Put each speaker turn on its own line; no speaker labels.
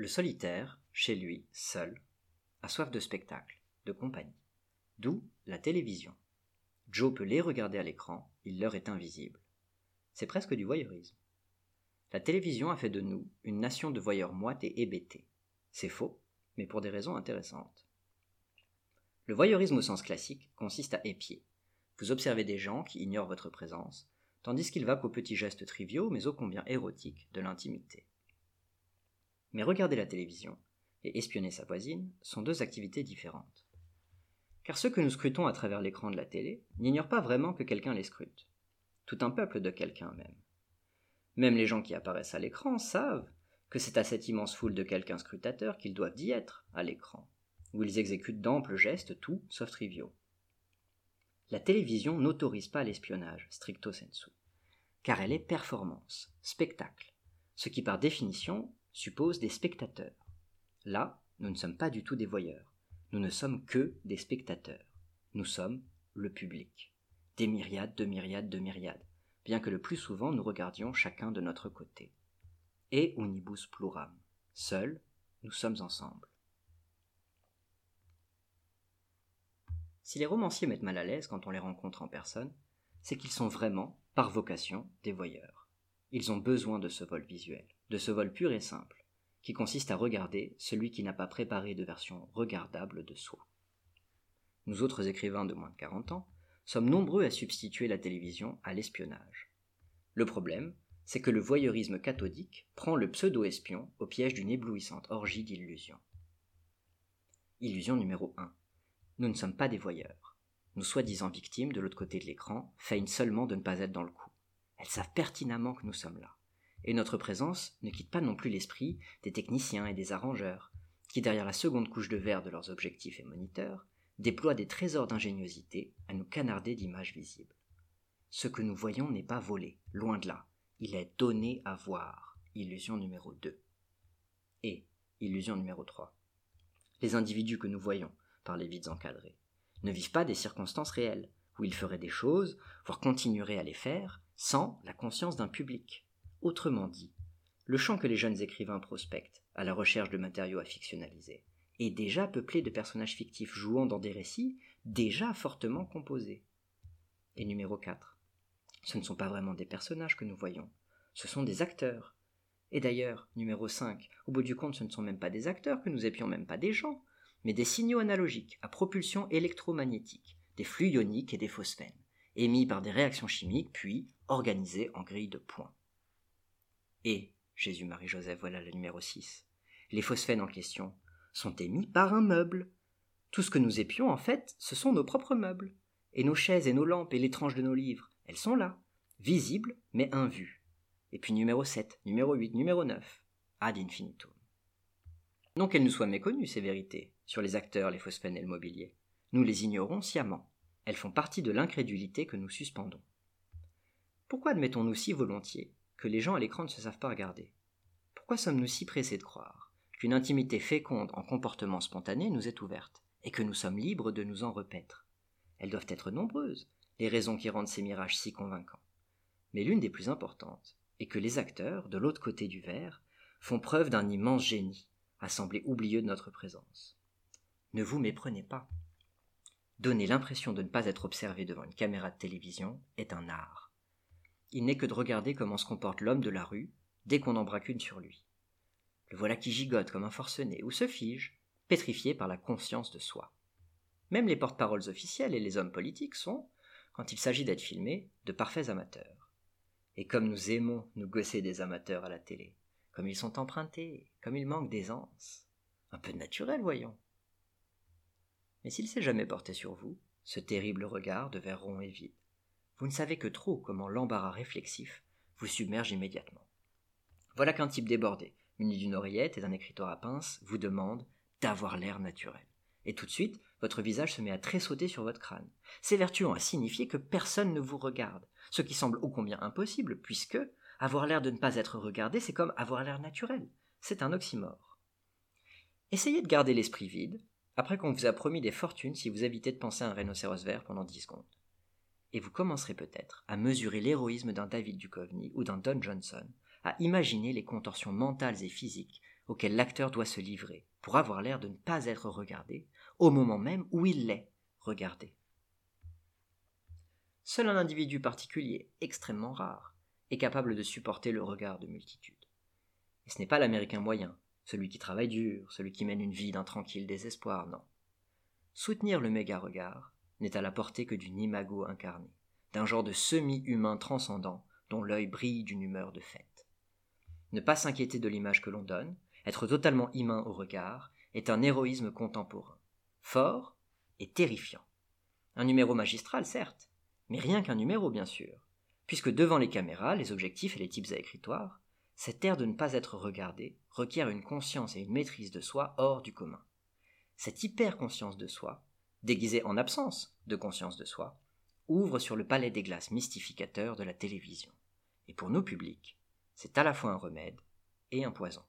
Le solitaire, chez lui, seul, a soif de spectacle, de compagnie. D'où la télévision. Joe peut les regarder à l'écran, il leur est invisible. C'est presque du voyeurisme. La télévision a fait de nous une nation de voyeurs moites et hébétés. C'est faux, mais pour des raisons intéressantes. Le voyeurisme au sens classique consiste à épier. Vous observez des gens qui ignorent votre présence, tandis qu'il va qu'aux petits gestes triviaux, mais ô combien érotiques, de l'intimité. Mais regarder la télévision et espionner sa voisine sont deux activités différentes. Car ceux que nous scrutons à travers l'écran de la télé n'ignorent pas vraiment que quelqu'un les scrute. Tout un peuple de quelqu'un même. Même les gens qui apparaissent à l'écran savent que c'est à cette immense foule de quelqu'un scrutateur qu'ils doivent y être, à l'écran, où ils exécutent d'amples gestes, tout sauf triviaux. La télévision n'autorise pas l'espionnage, stricto sensu, car elle est performance, spectacle, ce qui par définition suppose des spectateurs. Là, nous ne sommes pas du tout des voyeurs. Nous ne sommes que des spectateurs. Nous sommes le public. Des myriades de myriades de myriades, bien que le plus souvent nous regardions chacun de notre côté. Et unibus pluram. Seuls, nous sommes ensemble. Si les romanciers mettent mal à l'aise quand on les rencontre en personne, c'est qu'ils sont vraiment, par vocation, des voyeurs. Ils ont besoin de ce vol visuel de ce vol pur et simple, qui consiste à regarder celui qui n'a pas préparé de version regardable de soi. Nous autres écrivains de moins de 40 ans sommes nombreux à substituer la télévision à l'espionnage. Le problème, c'est que le voyeurisme cathodique prend le pseudo-espion au piège d'une éblouissante orgie d'illusions. Illusion numéro 1. Nous ne sommes pas des voyeurs. Nos soi-disant victimes de l'autre côté de l'écran feignent seulement de ne pas être dans le coup. Elles savent pertinemment que nous sommes là et notre présence ne quitte pas non plus l'esprit des techniciens et des arrangeurs, qui derrière la seconde couche de verre de leurs objectifs et moniteurs, déploient des trésors d'ingéniosité à nous canarder d'images visibles. Ce que nous voyons n'est pas volé, loin de là, il est donné à voir, illusion numéro 2. Et, illusion numéro 3. Les individus que nous voyons, par les vides encadrés, ne vivent pas des circonstances réelles, où ils feraient des choses, voire continueraient à les faire, sans la conscience d'un public, Autrement dit, le champ que les jeunes écrivains prospectent, à la recherche de matériaux à fictionnaliser, est déjà peuplé de personnages fictifs jouant dans des récits déjà fortement composés. Et numéro 4. Ce ne sont pas vraiment des personnages que nous voyons, ce sont des acteurs. Et d'ailleurs, numéro 5, au bout du compte, ce ne sont même pas des acteurs que nous épions même pas des gens, mais des signaux analogiques à propulsion électromagnétique, des flux ioniques et des phosphènes, émis par des réactions chimiques puis organisés en grille de points. Et, Jésus-Marie-Joseph, voilà le numéro 6. Les phosphènes en question sont émis par un meuble. Tout ce que nous épions, en fait, ce sont nos propres meubles. Et nos chaises et nos lampes et les tranches de nos livres, elles sont là, visibles mais invues. Et puis numéro 7, numéro 8, numéro 9, ad infinitum. Non qu'elles nous soient méconnues, ces vérités, sur les acteurs, les phosphènes et le mobilier. Nous les ignorons sciemment. Elles font partie de l'incrédulité que nous suspendons. Pourquoi admettons-nous si volontiers que les gens à l'écran ne se savent pas regarder? Pourquoi sommes-nous si pressés de croire qu'une intimité féconde en comportement spontané nous est ouverte, et que nous sommes libres de nous en repaître? Elles doivent être nombreuses, les raisons qui rendent ces mirages si convaincants. Mais l'une des plus importantes est que les acteurs, de l'autre côté du verre, font preuve d'un immense génie, à sembler oublieux de notre présence. Ne vous méprenez pas. Donner l'impression de ne pas être observé devant une caméra de télévision est un art il n'est que de regarder comment se comporte l'homme de la rue dès qu'on en braque une sur lui. Le voilà qui gigote comme un forcené ou se fige, pétrifié par la conscience de soi. Même les porte-paroles officiels et les hommes politiques sont, quand il s'agit d'être filmés, de parfaits amateurs. Et comme nous aimons nous gosser des amateurs à la télé, comme ils sont empruntés, comme ils manquent d'aisance. Un peu de naturel, voyons. Mais s'il s'est jamais porté sur vous, ce terrible regard de verre rond et vide, vous ne savez que trop comment l'embarras réflexif vous submerge immédiatement. Voilà qu'un type débordé, muni d'une oreillette et d'un écritoire à pince, vous demande d'avoir l'air naturel. Et tout de suite, votre visage se met à tressauter sur votre crâne, s'évertuant à signifier que personne ne vous regarde, ce qui semble ô combien impossible, puisque avoir l'air de ne pas être regardé, c'est comme avoir l'air naturel. C'est un oxymore. Essayez de garder l'esprit vide, après qu'on vous a promis des fortunes si vous évitez de penser à un rhinocéros vert pendant dix secondes et vous commencerez peut-être à mesurer l'héroïsme d'un David Duchovny ou d'un Don Johnson, à imaginer les contorsions mentales et physiques auquel l'acteur doit se livrer pour avoir l'air de ne pas être regardé au moment même où il l'est regardé. Seul un individu particulier, extrêmement rare, est capable de supporter le regard de multitude. Et ce n'est pas l'Américain moyen, celui qui travaille dur, celui qui mène une vie d'un tranquille désespoir, non. Soutenir le méga-regard n'est à la portée que d'une imago incarnée, d'un genre de semi-humain transcendant dont l'œil brille d'une humeur de fête. Ne pas s'inquiéter de l'image que l'on donne, être totalement humain au regard, est un héroïsme contemporain, fort et terrifiant. Un numéro magistral, certes, mais rien qu'un numéro, bien sûr, puisque devant les caméras, les objectifs et les types à écritoire, cette air de ne pas être regardé requiert une conscience et une maîtrise de soi hors du commun. Cette hyper-conscience de soi, déguisée en absence de conscience de soi, ouvre sur le palais des glaces mystificateur de la télévision. Et pour nos publics, c'est à la fois un remède et un poison.